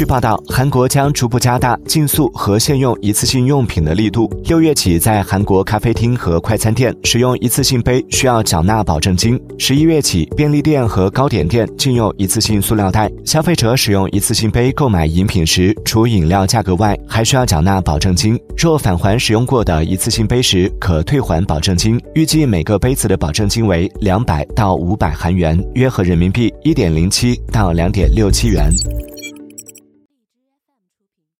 据报道韩国将逐步加大禁塑和限用一次性用品的力度。六月起在韩国咖啡厅和快餐店使用一次性杯需要缴纳保证金。十一月起便利店和糕点店禁用一次性塑料袋。消费者使用一次性杯购买饮品时除饮料价格外还需要缴纳保证金。若返还使用过的一次性杯时可退还保证金。预计每个杯子的保证金为两百到五百韩元约合人民币一点零七到两点六七元。